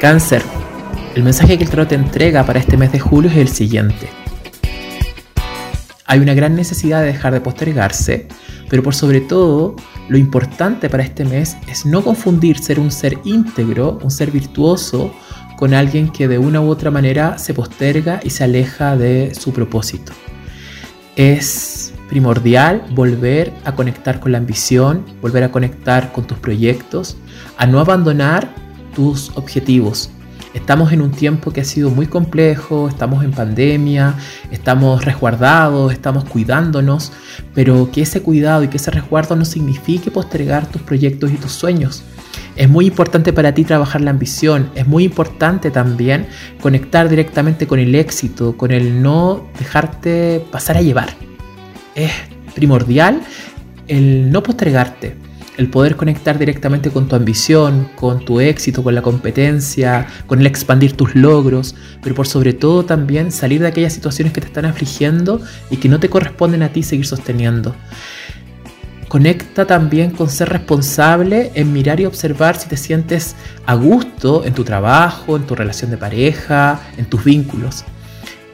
Cáncer, el mensaje que el tarot te entrega para este mes de julio es el siguiente. Hay una gran necesidad de dejar de postergarse, pero por sobre todo, lo importante para este mes es no confundir ser un ser íntegro, un ser virtuoso, con alguien que de una u otra manera se posterga y se aleja de su propósito. Es primordial volver a conectar con la ambición, volver a conectar con tus proyectos, a no abandonar tus objetivos. Estamos en un tiempo que ha sido muy complejo, estamos en pandemia, estamos resguardados, estamos cuidándonos, pero que ese cuidado y que ese resguardo no signifique postergar tus proyectos y tus sueños. Es muy importante para ti trabajar la ambición, es muy importante también conectar directamente con el éxito, con el no dejarte pasar a llevar. Es primordial el no postergarte, el poder conectar directamente con tu ambición, con tu éxito, con la competencia, con el expandir tus logros, pero por sobre todo también salir de aquellas situaciones que te están afligiendo y que no te corresponden a ti seguir sosteniendo. Conecta también con ser responsable en mirar y observar si te sientes a gusto en tu trabajo, en tu relación de pareja, en tus vínculos.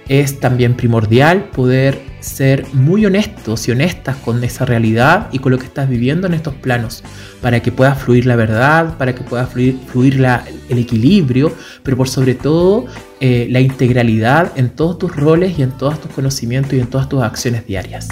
Es también primordial poder ser muy honestos y honestas con esa realidad y con lo que estás viviendo en estos planos, para que pueda fluir la verdad, para que pueda fluir, el equilibrio, pero por sobre todo eh, la integralidad en todos tus roles y en todos tus conocimientos y en todas tus acciones diarias.